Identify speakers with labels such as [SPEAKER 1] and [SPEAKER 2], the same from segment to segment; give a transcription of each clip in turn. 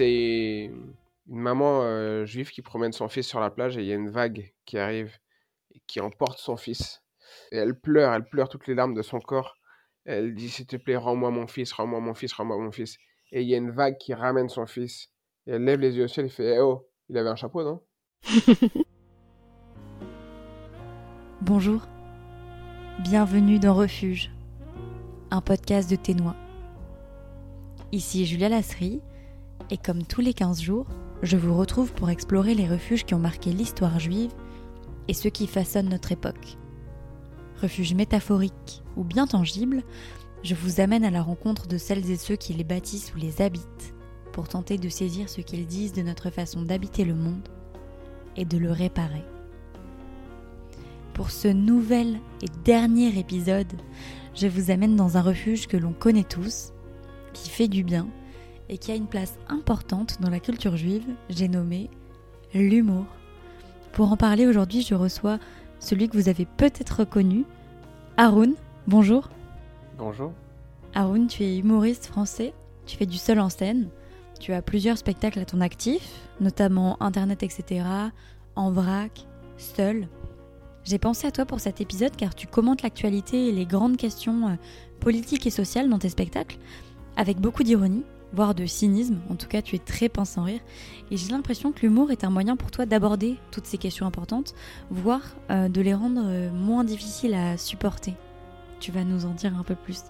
[SPEAKER 1] c'est une maman euh, juive qui promène son fils sur la plage et il y a une vague qui arrive et qui emporte son fils. Et elle pleure, elle pleure toutes les larmes de son corps. Elle dit S'il te plaît, rends-moi mon fils, rends-moi mon fils, rends-moi mon fils. Et il y a une vague qui ramène son fils. Et elle lève les yeux au ciel et fait Eh oh, il avait un chapeau, non?
[SPEAKER 2] Bonjour. Bienvenue dans Refuge, un podcast de Ténois. Ici Julia Lasserie, et comme tous les 15 jours, je vous retrouve pour explorer les refuges qui ont marqué l'histoire juive et ceux qui façonnent notre époque. Refuges métaphoriques ou bien tangibles, je vous amène à la rencontre de celles et ceux qui les bâtissent ou les habitent pour tenter de saisir ce qu'ils disent de notre façon d'habiter le monde et de le réparer. Pour ce nouvel et dernier épisode, je vous amène dans un refuge que l'on connaît tous, qui fait du bien et qui a une place importante dans la culture juive, j'ai nommé l'humour. Pour en parler aujourd'hui, je reçois celui que vous avez peut-être reconnu, Haroun. Bonjour.
[SPEAKER 1] Bonjour.
[SPEAKER 2] Haroun, tu es humoriste français, tu fais du seul en scène, tu as plusieurs spectacles à ton actif, notamment Internet, etc., En vrac, Seul. J'ai pensé à toi pour cet épisode car tu commentes l'actualité et les grandes questions euh, politiques et sociales dans tes spectacles, avec beaucoup d'ironie, voire de cynisme, en tout cas tu es très pince sans rire, et j'ai l'impression que l'humour est un moyen pour toi d'aborder toutes ces questions importantes, voire euh, de les rendre euh, moins difficiles à supporter. Tu vas nous en dire un peu plus.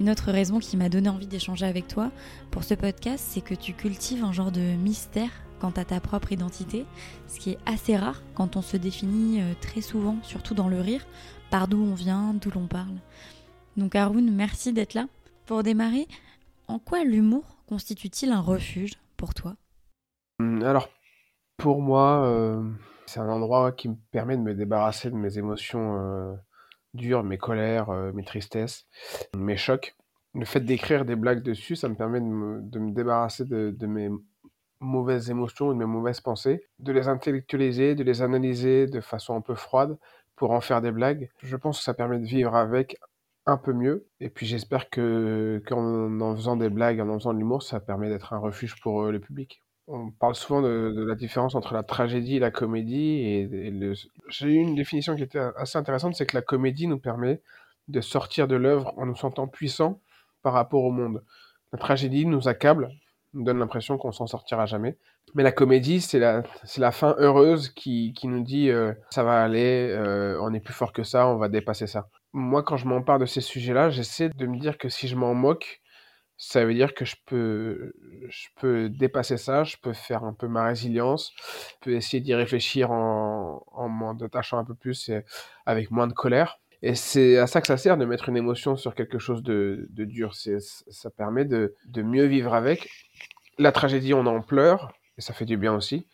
[SPEAKER 2] Une autre raison qui m'a donné envie d'échanger avec toi pour ce podcast, c'est que tu cultives un genre de mystère quant à ta propre identité, ce qui est assez rare quand on se définit euh, très souvent, surtout dans le rire, par d'où on vient, d'où l'on parle. Donc Haroun, merci d'être là. Pour démarrer, en quoi l'humour constitue-t-il un refuge pour toi?
[SPEAKER 1] Hum, Alors, pour moi, euh, c'est un endroit qui me permet de me débarrasser de mes émotions euh, dures, mes colères, euh, mes tristesses, mes chocs. Le fait d'écrire des blagues dessus, ça me permet de me, débarrasser de, de, mes mauvaises émotions, de mes mauvaises pensées, de les intellectualiser, de les analyser de façon un peu froide pour en faire des blagues. Je pense que ça permet de vivre avec un peu mieux. Et puis j'espère que qu'en en faisant des blagues, en faisant de l'humour, ça permet d'être un refuge pour euh, le public. On parle souvent de, la différence entre la tragédie et la comédie. Et, j'ai eu une définition qui était assez intéressante, c'est que la comédie nous permet de sortir de l'œuvre en nous sentant puissants par rapport au monde. La tragédie nous accable, nous donne l'impression qu'on s'en sortira jamais. Mais la comédie, c'est la, la fin heureuse qui, qui nous dit euh, ça va aller, euh, on est plus fort que ça, on va dépasser ça moi, quand je m'empare de ces sujets-là, j'essaie de me dire que si je m'en moque, ça veut dire que je peux, je peux dépasser ça, je peux faire un peu ma résilience, je peux essayer d'y réfléchir en, en m'en détachant un peu plus et avec moins de colère. Et c'est à ça que ça sert de mettre une émotion sur quelque chose de, de dur. Ça permet de, de mieux vivre avec. La tragédie, on en pleure, et ça fait du bien aussi.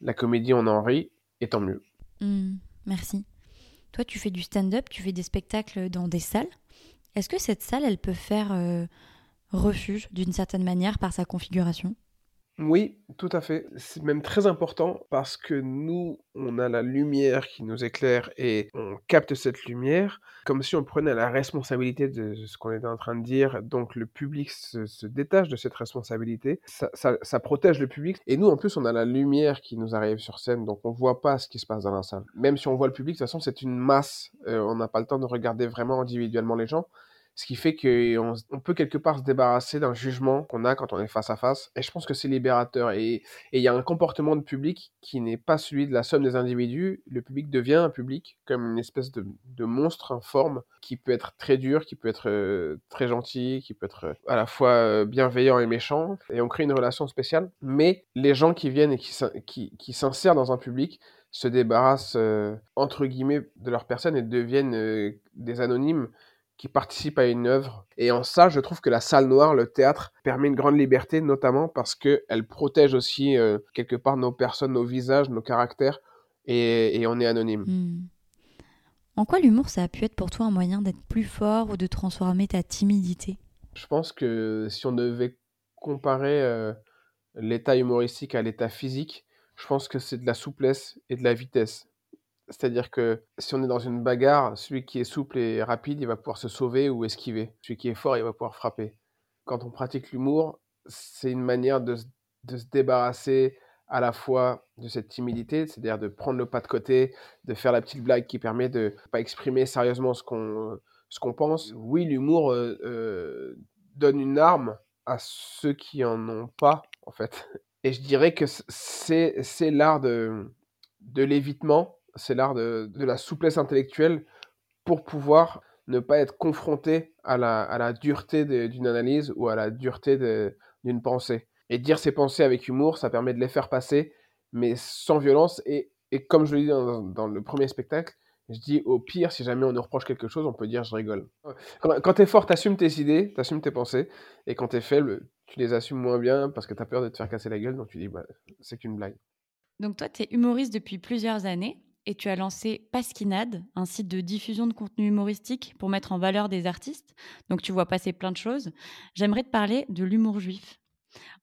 [SPEAKER 1] La comédie, on en rit, et tant mieux.
[SPEAKER 2] Mmh, merci. Toi, tu fais du stand-up, tu fais des spectacles dans des salles. Est-ce que cette salle, elle peut faire euh, refuge d'une certaine manière par sa configuration?
[SPEAKER 1] Oui, tout à fait. C'est même très important parce que nous, on a la lumière qui nous éclaire et on capte cette lumière comme si on prenait la responsabilité de ce qu'on était en train de dire. Donc le public se, détache de cette responsabilité. Ça, protège le public. Et nous, en plus, on a la lumière qui nous arrive sur scène, donc on voit pas ce qui se passe dans la salle. Même si on voit le public, de toute façon, c'est une masse. Euh, on n'a pas le temps de regarder vraiment individuellement les gens ce qui fait qu'on on peut quelque part se débarrasser d'un jugement qu'on a quand on est face à face. Et je pense que c'est libérateur. Et il y a un comportement de public qui n'est pas celui de la somme des individus. Le public devient un public comme une espèce de, monstre informe qui peut être très dur, qui peut être euh, très gentil, qui peut être euh, à la fois euh, bienveillant et méchant. Et on crée une relation spéciale. Mais les gens qui viennent et qui, qui, s'insèrent dans un public se débarrassent entre guillemets de leur personne et deviennent des anonymes qui participent à une œuvre. Et en ça, je trouve que la salle noire, le théâtre, permet une grande liberté, notamment parce qu'elle protège aussi euh, quelque part nos personnes, nos visages, nos caractères, et, on est anonyme.
[SPEAKER 2] Hmm. En quoi l'humour, ça a pu être pour toi un moyen d'être plus fort ou de transformer ta timidité?
[SPEAKER 1] Je pense que si on devait comparer euh, l'état humoristique à l'état physique, je pense que c'est de la souplesse et de la vitesse. C'est-à-dire que si on est dans une bagarre, celui qui est souple et rapide, il va pouvoir se sauver ou esquiver. Celui qui est fort, il va pouvoir frapper. Quand on pratique l'humour, c'est une manière de se débarrasser à la fois de cette timidité, c'est-à-dire de prendre le pas de côté, de faire la petite blague qui permet de pas exprimer sérieusement ce qu'on pense. Oui, l'humour euh, euh, donne une arme à ceux qui en ont pas, en fait. Et je dirais que c'est l'art de l'évitement, c'est l'art de, de la souplesse intellectuelle pour pouvoir ne pas être confronté à la, à la dureté d'une analyse ou à la dureté d'une pensée. Et dire ses pensées avec humour, ça permet de les faire passer, mais sans violence. Et, et comme je le dis dans, dans, le premier spectacle, je dis au pire, si jamais on nous reproche quelque chose, on peut dire je rigole. Quand, quand tu es fort, tu assumes tes idées, tu assumes tes pensées. Et quand tu es faible, tu les assumes moins bien parce que tu as peur de te faire casser la gueule. Donc tu dis, bah, c'est qu'une blague.
[SPEAKER 2] Donc toi, tu es humoriste depuis plusieurs années et tu as lancé Pasquinade, un site de diffusion de contenu humoristique pour mettre en valeur des artistes. Donc tu vois passer plein de choses. J'aimerais te parler de l'humour juif.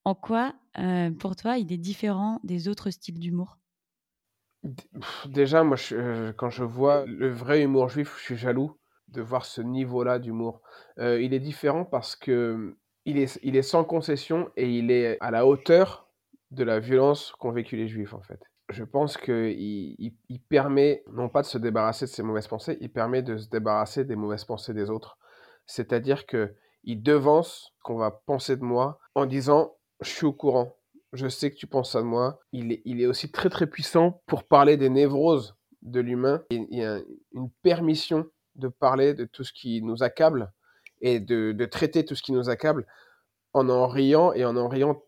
[SPEAKER 2] En quoi, euh, pour toi, il est différent des autres styles d'humour?
[SPEAKER 1] Déjà, moi, euh, quand je vois le vrai humour juif, je suis jaloux de voir ce niveau-là d'humour. Euh, il est différent parce que il est, il est sans concession et il est à la hauteur de la violence qu'ont vécu les juifs, en fait je pense qu'il il, permet, non pas de se débarrasser de ses mauvaises pensées, il permet de se débarrasser des mauvaises pensées des autres. C'est-à-dire que il devance qu'on va penser de moi en disant je suis au courant, je sais que tu penses de moi. Il est, il est aussi très très puissant pour parler des névroses de l'humain. Il y a une permission de parler de tout ce qui nous accable et de, de traiter tout ce qui nous accable en en riant et en en riant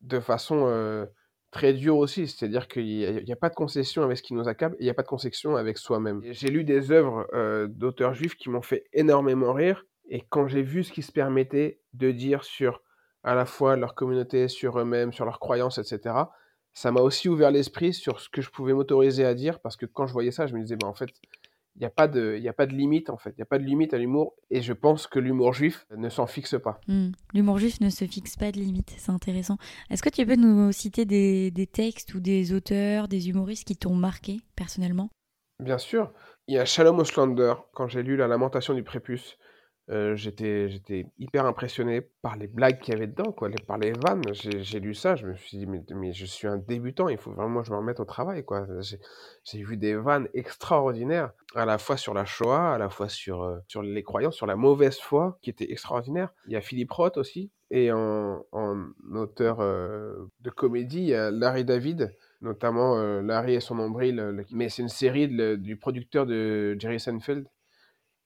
[SPEAKER 1] de façon euh, très dur aussi, c'est-à-dire qu'il n'y a, pas de concession avec ce qui nous accable, il n'y a pas de concession avec soi-même. J'ai lu des œuvres euh, d'auteurs juifs qui m'ont fait énormément rire, et quand j'ai vu ce qu'ils se permettaient de dire sur à la fois leur communauté, sur eux-mêmes, sur leurs croyances, etc., ça m'a aussi ouvert l'esprit sur ce que je pouvais m'autoriser à dire, parce que quand je voyais ça, je me disais, bah, en fait, il n'y a, pas de, y a pas de limite en fait, il n'y a pas de limite à l'humour et je pense que l'humour juif ne s'en fixe pas.
[SPEAKER 2] Hmm. L'humour juif ne se fixe pas de limite, c'est intéressant. Est-ce que tu peux nous citer des, des, textes ou des auteurs, des humoristes qui t'ont marqué personnellement?
[SPEAKER 1] Bien sûr, il y a Shalom Oslander, quand j'ai lu La lamentation du prépuce, j'étais hyper impressionné par les blagues qu'il y avait dedans, quoi, par les vannes. J'ai lu ça, je me suis dit: «Mais je suis un débutant, il faut vraiment que je me remette au travail, quoi». J'ai vu des vannes extraordinaires, à la fois sur la Shoah, à la fois sur, sur les croyances, sur la mauvaise foi, qui était extraordinaire. Il y a Philippe Roth aussi et en auteur, de comédie, il y a Larry David, notamment, Larry et son nombril, mais c'est une série du producteur de Jerry Seinfeld,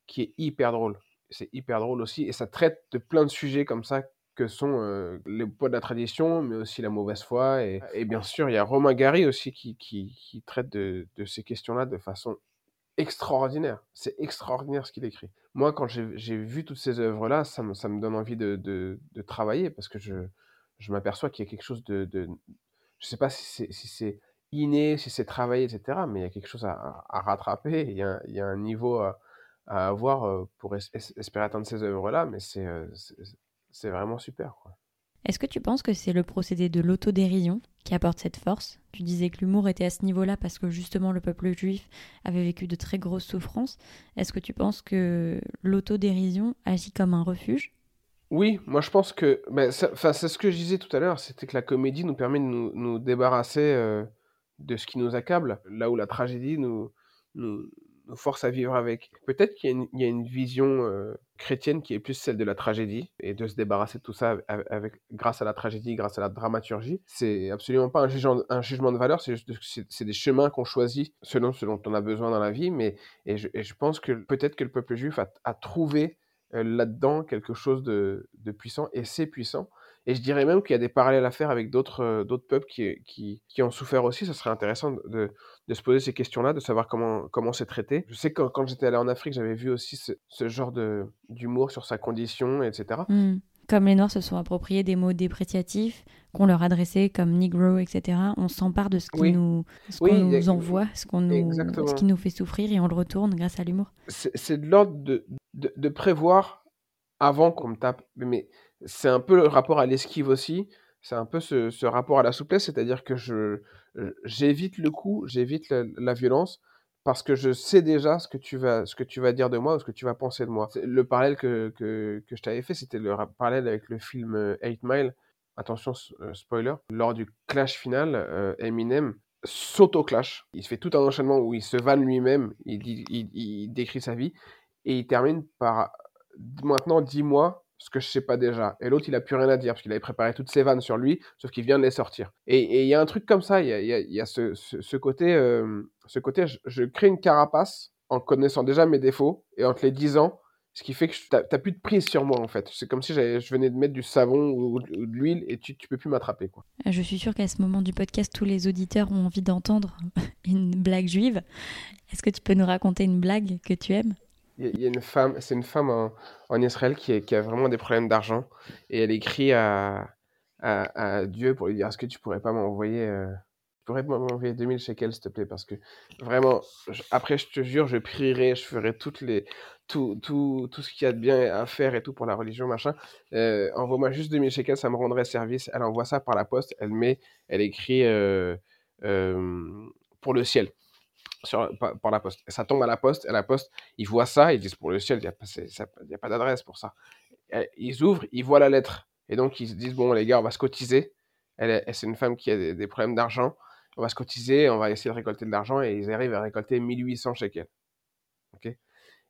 [SPEAKER 1] qui est hyper drôle c'est hyper drôle aussi, et ça traite de plein de sujets comme ça que sont euh, les poids de la tradition, mais aussi la mauvaise foi. Et, et bien sûr, il y a Romain Gary aussi qui, qui, qui traite de, de ces questions-là de façon extraordinaire. C'est extraordinaire ce qu'il écrit. Moi, quand j'ai vu toutes ces œuvres-là, ça me, ça me donne envie de, de, de travailler parce que je, je m'aperçois qu'il y a quelque chose de... de je sais pas si c'est si inné, si c'est travaillé, etc., mais il y a quelque chose à, à rattraper. Il y a, il y a un niveau... À, à avoir pour espérer atteindre ces œuvres-là, mais c'est vraiment super.
[SPEAKER 2] Est-ce que tu penses que c'est le procédé de l'autodérision qui apporte cette force? Tu disais que l'humour était à ce niveau-là parce que justement le peuple juif avait vécu de très grosses souffrances. Est-ce que tu penses que l'autodérision agit comme un refuge?
[SPEAKER 1] Oui, moi je pense que. Ben, c'est ce que je disais tout à l'heure, c'était que la comédie nous permet de nous, nous débarrasser de ce qui nous accable, là où la tragédie nous, nous, force à vivre avec. Peut-être qu'il y, a une vision euh, chrétienne qui est plus celle de la tragédie et de se débarrasser de tout ça avec, grâce à la tragédie, grâce à la dramaturgie. C'est absolument pas un jugement, de valeur, c'est des chemins qu'on choisit selon ce dont on a besoin dans la vie. Mais et je, pense que peut-être que le peuple juif a, trouvé euh, là-dedans quelque chose de puissant et c'est puissant. Et je dirais même qu'il y a des parallèles à faire avec d'autres euh, d'autres peuples qui, qui, qui, ont souffert aussi. Ce serait intéressant de, de se poser ces questions-là, de savoir comment comment c'est traité. Je sais que quand, j'étais allé en Afrique, j'avais vu aussi ce, ce genre d'humour sur sa condition, etc.
[SPEAKER 2] Mmh. Comme les Noirs se sont appropriés des mots dépréciatifs qu'on leur adressait comme Negro, etc., on s'empare de ce qui nous, ce qu'on nous envoie, ce, qu'on nous, ce qui nous fait souffrir et on le retourne grâce à l'humour.
[SPEAKER 1] C'est de l'ordre de, de, de, prévoir avant qu'on me tape. Mais c'est un peu le rapport à l'esquive aussi. C'est un peu ce, ce, rapport à la souplesse, c'est-à-dire que je j'évite le coup, j'évite la, violence parce que je sais déjà ce que tu vas ce que tu vas dire de moi ou ce que tu vas penser de moi. Le parallèle que, que, que je t'avais fait, c'était le parallèle avec le film 8 euh, Mile. attention, spoiler, lors du clash final, Eminem s'auto-clash. Il se fait tout un enchaînement où il se vanne lui-même, il, il, décrit sa vie, et il termine par maintenant dis-moi ce que je sais pas déjà. Et l'autre, il a plus rien à dire parce qu'il avait préparé toutes ses vannes sur lui, sauf qu'il vient de les sortir. Et il y a un truc comme ça, il y a, ce, côté, ce côté je, crée une carapace en connaissant déjà mes défauts et en te les disant, ce qui fait que tu n'as plus de prise sur moi en fait. C'est comme si je venais de mettre du savon ou, de l'huile et tu, tu peux plus m'attraper. quoi.
[SPEAKER 2] Je suis sûre qu'à ce moment du podcast, tous les auditeurs ont envie d'entendre une blague juive. Est-ce que tu peux nous raconter une blague que tu aimes?
[SPEAKER 1] Il y, a une femme, c'est une femme en, Israël qui, a vraiment des problèmes d'argent et elle écrit à, à, Dieu pour lui dire est-ce que tu pourrais pas m'envoyer euh, pourrais m'envoyer 2000 shekels s'il te plaît? Parce que vraiment après je te jure je prierai je ferai toutes les tout, tout, tout ce qu'il y a de bien à faire et tout pour la religion machin. Euh, envoie-moi juste 2000 shekels ça me rendrait service. Elle envoie ça par la poste elle met elle écrit euh, pour le ciel sur, par, la poste. ça tombe à la poste, et la poste, ils voient ça, ils disent pour le ciel, il n'y a pas, d'adresse pour ça. ils ouvrent, ils voient la lettre. Et donc, ils se disent, bon, les gars, on va se cotiser. Elle, c'est une femme qui a des, problèmes d'argent. On va se cotiser, on va essayer de récolter de l'argent, et ils arrivent à récolter 1800 shekels. ok?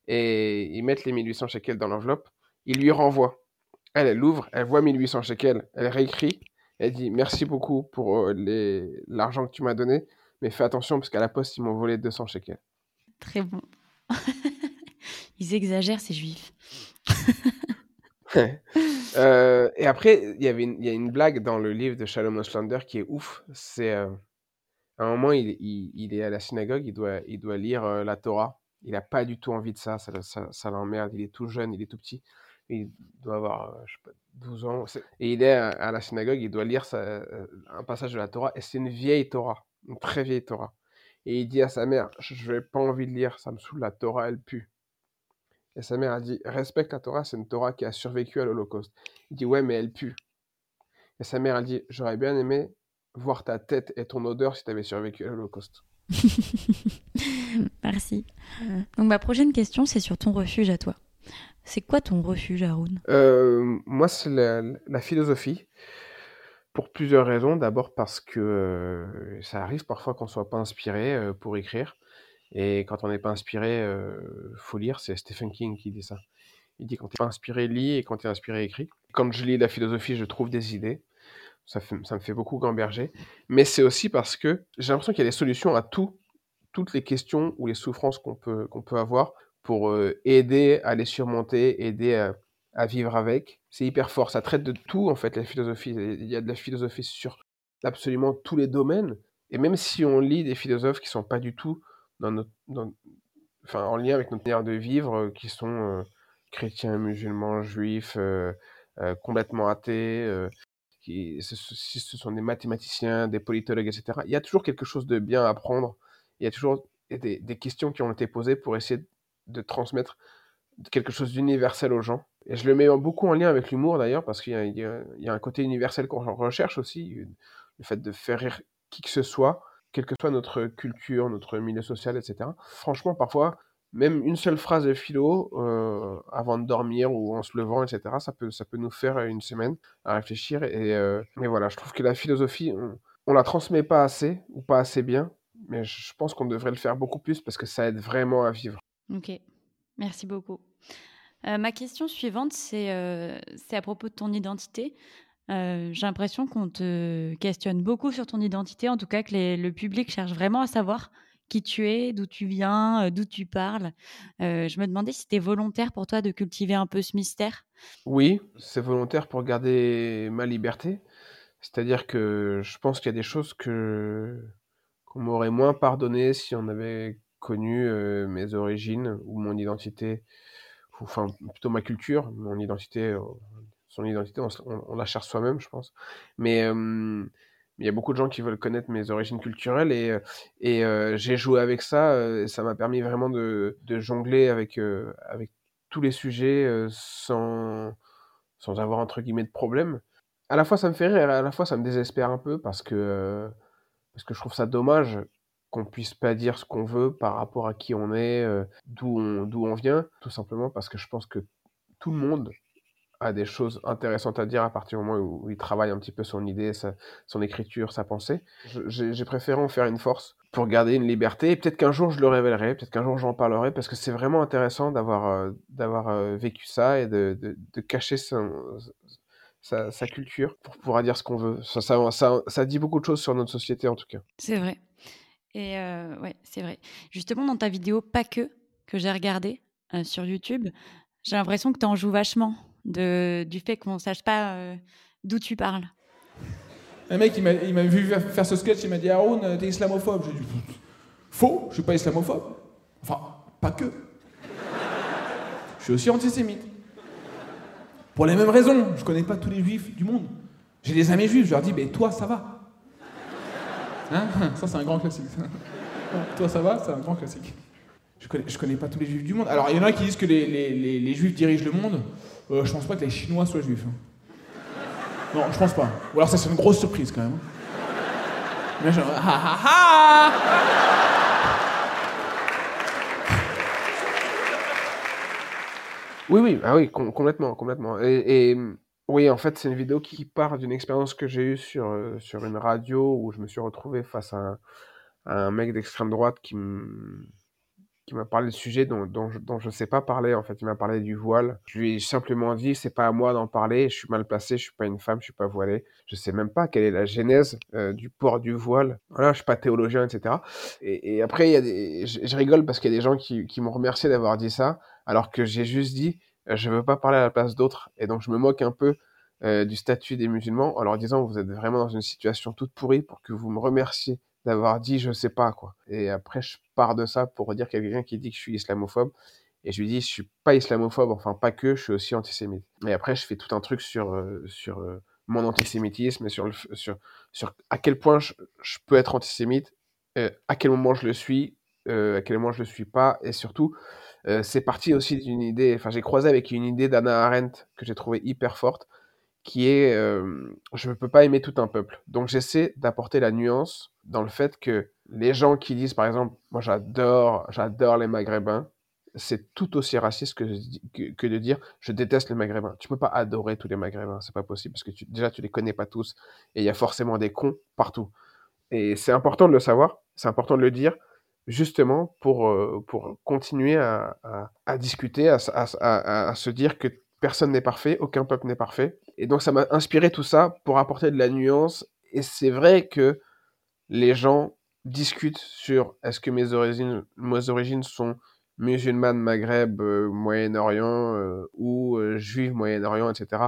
[SPEAKER 1] Et ils mettent les 1800 shekels dans l'enveloppe, ils lui renvoient. Elle, elle l'ouvre, elle voit 1800 shekels, elle réécrit, elle dit merci beaucoup pour euh, l'argent que tu m'as donné, mais fais attention parce qu'à la poste, ils m'ont volé 200 shekels.
[SPEAKER 2] Très bon. ils exagèrent, ces juifs.
[SPEAKER 1] Euh, et après, il y avait il y a une blague dans le livre de Shalom Oslander qui est ouf. C'est euh, à un moment, il, il, est à la synagogue, il doit, il doit lire euh, la Torah. Il n'a pas du tout envie de ça, ça, ça, l'emmerde. Il est tout jeune, il est tout petit. Il doit avoir, je sais pas, 12 ans. Et il est à, la synagogue, il doit lire un passage de la Torah. Et c'est une vieille Torah une très vieille Torah. Et il dit à sa mère, je n'ai pas envie de lire, ça me saoule, la Torah, elle pue. Et sa mère a dit, respecte la Torah, c'est une Torah qui a survécu à l'Holocauste. Il dit, ouais, mais elle pue. Et sa mère a dit, j'aurais bien aimé voir ta tête et ton odeur si tu avais survécu à l'Holocauste.
[SPEAKER 2] Merci. Donc ma prochaine question, c'est sur ton refuge à toi. C'est quoi ton refuge, Haroun?
[SPEAKER 1] Euh, Moi, c'est la, philosophie pour plusieurs raisons. D'abord parce que ça arrive parfois qu'on soit pas inspiré pour écrire. Et quand on n'est pas inspiré, faut lire. C'est Stephen King qui dit ça. Il dit quand tu pas inspiré, lis, et quand tu es inspiré, écris. Quand je lis la philosophie, je trouve des idées. Ça, ça me fait beaucoup gamberger. Mais c'est aussi parce que j'ai l'impression qu'il y a des solutions à tout, toutes les questions ou les souffrances qu'on peut, qu'on peut avoir pour aider à les surmonter, aider à à vivre avec. C'est hyper fort. Ça traite de tout, en fait, la philosophie. Il y a de la philosophie sur absolument tous les domaines. Et même si on lit des philosophes qui sont pas du tout dans notre, enfin, en lien avec notre manière de vivre, euh, qui sont euh, chrétiens, musulmans, juifs, euh, complètement athées, qui, ce, ce, sont des mathématiciens, des politologues, etc., il y a toujours quelque chose de bien à apprendre. Il y a toujours des questions qui ont été posées pour essayer de transmettre quelque chose d'universel aux gens. Et je le mets beaucoup en lien avec l'humour d'ailleurs, parce qu'il y, a un côté universel qu'on recherche aussi, le fait de faire rire qui que ce soit, quelle que soit notre culture, notre milieu social, etc. Franchement, parfois, même une seule phrase de philo euh, avant de dormir ou en se levant, etc., ça peut, ça peut nous faire une semaine à réfléchir. Et, euh, mais voilà, je trouve que la philosophie, on, on la transmet pas assez ou pas assez bien, mais je pense qu'on devrait le faire beaucoup plus parce que ça aide vraiment à vivre.
[SPEAKER 2] Ok, merci beaucoup. Euh, ma question suivante, euh, c'est à propos de ton identité. Euh, j'ai l'impression qu'on te questionne beaucoup sur ton identité, en tout cas que le public cherche vraiment à savoir qui tu es, d'où tu viens, d'où tu parles. je me demandais si c'était volontaire pour toi de cultiver un peu ce mystère.
[SPEAKER 1] Oui, c'est volontaire pour garder ma liberté. C'est-à-dire que je pense qu'il y a des choses que qu'on m'aurait moins pardonné si on avait connu mes origines ou mon identité enfin plutôt ma culture, mon identité, euh, son identité, on, la cherche soi-même, je pense. Mais il y a beaucoup de gens qui veulent connaître mes origines culturelles et, euh, et euh, j'ai joué avec ça. ça m'a permis vraiment de, jongler avec, avec tous les sujets sans, sans avoir entre guillemets de problème. À la fois ça me fait rire, à la fois ça me désespère un peu parce que, parce que je trouve ça dommage qu'on puisse pas dire ce qu'on veut par rapport à qui on est, euh, d'où on, d'où on vient, tout simplement parce que je pense que tout le monde a des choses intéressantes à dire à partir du moment où, il travaille un petit peu son idée, son écriture, sa pensée. J'ai préféré en faire une force pour garder une liberté. Et peut-être qu'un jour je le révélerai, peut-être qu'un jour j'en parlerai, parce que c'est vraiment intéressant d'avoir euh, d'avoir euh, vécu ça et de, de, cacher sa, culture pour pouvoir dire ce qu'on veut. Ça, dit beaucoup de choses sur notre société en tout cas.
[SPEAKER 2] C'est vrai. Et euh, ouais, c'est vrai. Justement, dans ta vidéo Pas que, que j'ai regardé sur YouTube, j'ai l'impression que tu en joues vachement de, du fait qu'on ne sache pas d'où tu parles.
[SPEAKER 3] Un mec, il m'a vu faire ce sketch, il m'a dit Haroun, t'es islamophobe. J'ai dit Faux, je suis pas islamophobe. Enfin, pas que. Je suis aussi antisémite. Pour les mêmes raisons, je connais pas tous les juifs du monde. J'ai des amis juifs, je leur dis Mais toi, ça va. Hein ça, c'est un grand classique. toi, ça va? C'est un grand classique. Je connais, je connais pas tous les juifs du monde. Alors, il y en a qui disent que les, les, les, juifs dirigent le monde. Euh, je pense pas que les Chinois soient juifs. Hein. Non, je pense pas. Ou alors ça c'est une grosse surprise quand même. Mais genre, ha ha ha
[SPEAKER 1] Oui, oui, ah oui, complètement, complètement. Et, oui, en fait, c'est une vidéo qui part d'une expérience que j'ai eue sur, euh, sur une radio où je me suis retrouvé face à un mec d'extrême droite qui qui m'a parlé de sujets dont, dont, je, ne sais pas parler. En fait, il m'a parlé du voile. Je lui ai simplement dit, c'est pas à moi d'en parler. Je suis mal placé. Je suis pas une femme. Je suis pas voilée. Je sais même pas quelle est la genèse euh, du port du voile. Voilà, je suis pas théologien, etc. Et, après, y a des, je, rigole parce qu'il y a des gens qui, qui m'ont remercié d'avoir dit ça, alors que j'ai juste dit, je veux pas parler à la place d'autres. Et donc, je me moque un peu euh, du statut des musulmans en leur disant, vous êtes vraiment dans une situation toute pourrie pour que vous me remerciez d'avoir dit je sais pas quoi. Et après je pars de ça pour dire qu'il y a quelqu'un qui dit que je suis islamophobe et je lui dis je suis pas islamophobe, enfin pas que, je suis aussi antisémite. Et après je fais tout un truc sur euh, sur euh, mon antisémitisme sur le sur à quel point je, peux être antisémite, euh, à quel moment je le suis, à quel moment je le suis pas et surtout c'est parti aussi d'une idée, enfin j'ai croisé avec une idée d'Anna Arendt que j'ai trouvé hyper forte qui est je ne peux pas aimer tout un peuple. Donc j'essaie d'apporter la nuance dans le fait que les gens qui disent par exemple moi j'adore j'adore les maghrébins, c'est tout aussi raciste que, de dire je déteste les maghrébins. Tu peux pas adorer tous les maghrébins, c'est pas possible parce que tu, déjà tu les connais pas tous et il y a forcément des cons partout. Et c'est important de le savoir, c'est important de le dire justement pour, pour continuer à, à, discuter, à, à, se dire que personne n'est parfait, aucun peuple n'est parfait. Et donc ça m'a inspiré tout ça pour apporter de la nuance. Et c'est vrai que les gens discutent sur est-ce que mes origines, mes origines sont musulmanes, Maghreb, euh, Moyen-Orient euh, ou euh, juives, Moyen-Orient, etc.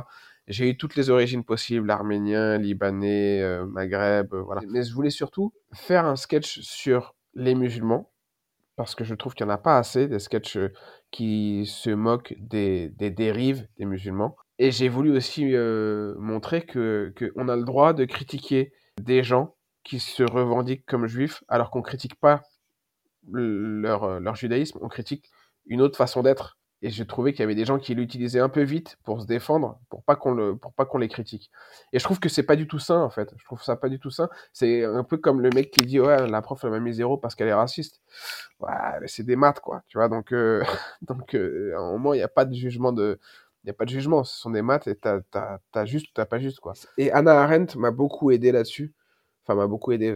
[SPEAKER 1] J'ai eu toutes les origines possibles, arménien, libanais, Maghreb, voilà. Mais je voulais surtout faire un sketch sur les musulmans parce que je trouve qu'il n'y en a pas assez des sketchs qui se moquent des, des dérives des musulmans. Et j'ai voulu aussi euh, montrer que qu'on a le droit de critiquer des gens qui se revendiquent comme juifs, alors qu'on critique pas leur, leur judaïsme, on critique une autre façon d'être. Et j'ai trouvé qu'il y avait des gens qui l'utilisaient un peu vite pour se défendre, pour pas qu'on le, pour pas qu'on les critique. Et je trouve que c'est pas du tout sain en fait. Je trouve ça pas du tout sain. C'est un peu comme le mec qui dit ouais la prof elle m'a mis zéro parce qu'elle est raciste. Ouais, c'est des maths quoi. Tu vois donc euh, donc euh, à un moment il n'y a pas de jugement de il y a pas de jugement. Ce sont des maths et t'as as, juste ou t'as pas juste quoi. Et Anna Arendt m'a beaucoup aidé là-dessus enfin m'a beaucoup aidé.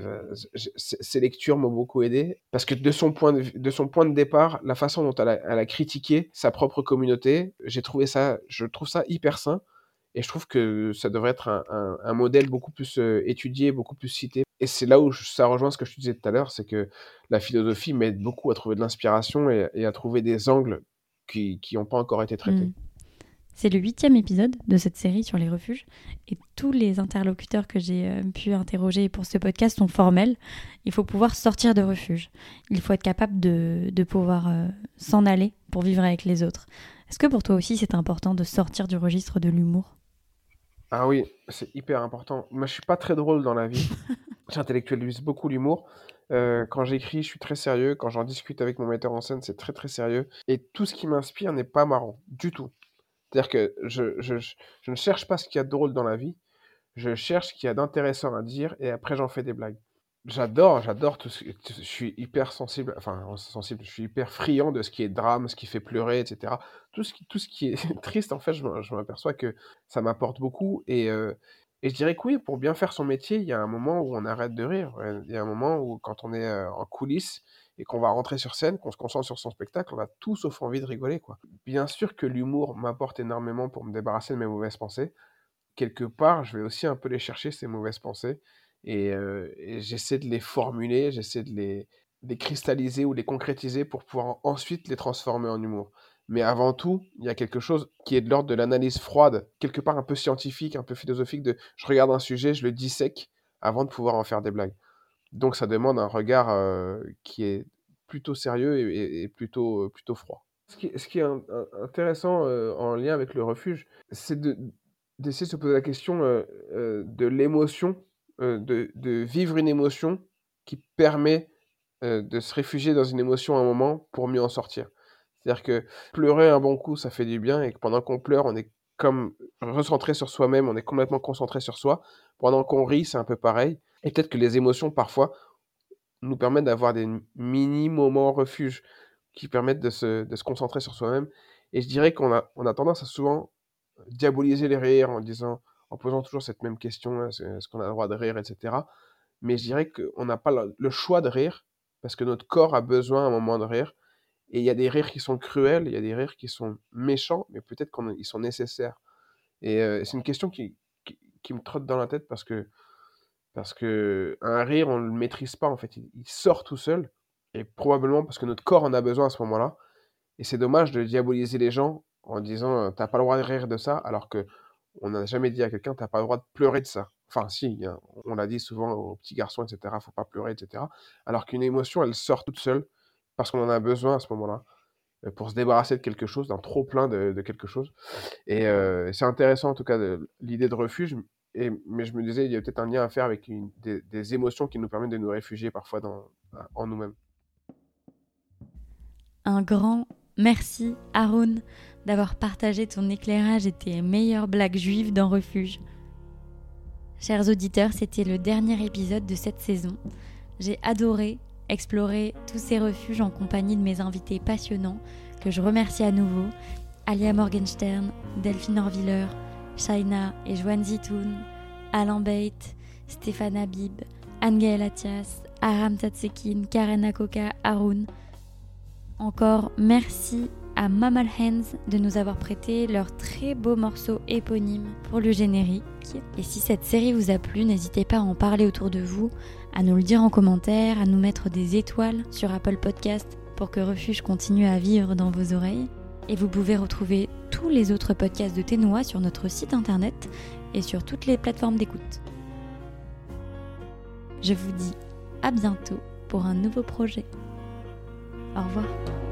[SPEAKER 1] Ces lectures m'ont beaucoup aidé parce que de son point de, de son point de départ, la façon dont elle a, elle a critiqué sa propre communauté, j'ai trouvé ça, je trouve ça hyper sain et je trouve que ça devrait être un, un, modèle beaucoup plus euh, étudié, beaucoup plus cité. Et c'est là où ça rejoint ce que je te disais tout à l'heure, c'est que la philosophie m'aide beaucoup à trouver de l'inspiration et, à trouver des angles qui n'ont pas encore été traités. Mmh.
[SPEAKER 2] C'est le huitième épisode de cette série sur les refuges et tous les interlocuteurs que j'ai euh, pu interroger pour ce podcast sont formels. Il faut pouvoir sortir de refuge. Il faut être capable de, de pouvoir euh, s'en aller pour vivre avec les autres. Est-ce que pour toi aussi c'est important de sortir du registre de l'humour?
[SPEAKER 1] Ah oui, c'est hyper important. Moi je suis pas très drôle dans la vie. J'intellectualise beaucoup l'humour. Euh, quand j'écris, je suis très sérieux. Quand j'en discute avec mon metteur en scène, c'est très très sérieux. Et tout ce qui m'inspire n'est pas marrant du tout. C'est-à-dire que je, je, je, ne cherche pas ce qu'il y a de drôle dans la vie, je cherche ce qu'il y a d'intéressant à dire et après j'en fais des blagues. J'adore, j'adore tout ce je suis hyper sensible, enfin sensible, je suis hyper friand de ce qui est drame, ce qui fait pleurer, et cetera. Tout ce qui tout ce qui est triste, en fait, je m'aperçois que ça m'apporte beaucoup et heu et je dirais que oui, pour bien faire son métier, il y a un moment où on arrête de rire. il y a un moment où quand on est, heu, en coulisses et qu'on va rentrer sur scène, qu'on se concentre sur son spectacle, on a tout sauf envie de rigoler, quoi. Bien sûr que l'humour m'apporte énormément pour me débarrasser de mes mauvaises pensées. Quelque part, je vais aussi un peu les chercher, ces mauvaises pensées et, j'essaie de les formuler, j'essaie de les, les cristalliser ou les concrétiser pour pouvoir ensuite les transformer en humour. Mais avant tout, il y a quelque chose qui est de l'ordre de l'analyse froide, quelque part un peu scientifique, un peu philosophique, de je regarde un sujet, je le dissèque avant de pouvoir en faire des blagues. Donc ça demande un regard qui est plutôt sérieux et, plutôt, plutôt froid. Ce qui, est intéressant en lien avec le refuge, c'est d'essayer de se poser la question de l'émotion de, vivre une émotion qui permet de se réfugier dans une émotion à un moment pour mieux en sortir. C'est-à-dire que pleurer un bon coup, ça fait du bien, et que pendant qu'on pleure, on est comme recentré sur soi-même, on est complètement concentré sur soi. Pendant qu'on rit, c'est un peu pareil. Et peut-être que les émotions, parfois, nous permettent d'avoir des mini-moments refuge qui permettent de se, de se concentrer sur soi-même. Et je dirais qu'on a, on a tendance à souvent diaboliser les rires en disant en posant toujours cette même question, est-ce qu'on a le droit de rire, etc. Mais je dirais qu'on n'a pas le choix de rire, parce que notre corps a besoin à un moment de rire. Et il y a des rires qui sont cruels, il y a des rires qui sont méchants, mais peut-être qu'ils sont nécessaires. Et c'est une question qui, me trotte dans la tête parce que, parce que un rire, on ne le maîtrise pas, en fait. Il, il, sort tout seul, et probablement parce que notre corps en a besoin à ce moment-là. Et c'est dommage de diaboliser les gens en disant, t'as pas le droit de rire de ça, alors que on n'a jamais dit à quelqu'un, t'as pas le droit de pleurer de ça. Enfin, si, on l'a dit souvent aux petits garçons, etc., faut pas pleurer, etc. Alors qu'une émotion, elle sort toute seule parce qu'on en a besoin à ce moment-là euh, pour se débarrasser de quelque chose, d'un trop plein de, quelque chose. Et euh, c'est intéressant en tout cas l'idée de refuge. Et, mais je me disais, il y a peut-être un lien à faire avec des, émotions qui nous permettent de nous réfugier parfois dans, en nous-mêmes.
[SPEAKER 2] Un grand merci, Aaron, d'avoir partagé ton éclairage et tes meilleures blagues juives dans Refuge. Chers auditeurs, c'était le dernier épisode de cette saison. J'ai adoré explorer tous ces refuges en compagnie de mes invités passionnants que je remercie à nouveau Alia Morgenstern, Delphine Orviller, Shaina et Joanne Zitoun, Alain Beit, Stéphane Habib, Anne-Gaëlle Atias, Aram Tatsekin, Karen Akoka, Haroun. Encore merci à Mamal Hands de nous avoir prêté leur très beau morceau éponyme pour le générique. Et si cette série vous a plu, n'hésitez pas à en parler autour de vous, à nous le dire en commentaire, à nous mettre des étoiles sur Apple Podcast pour que Refuge continue à vivre dans vos oreilles. Et vous pouvez retrouver tous les autres podcasts de Ténois sur notre site internet et sur toutes les plateformes d'écoute. Je vous dis à bientôt pour un nouveau projet. Au revoir.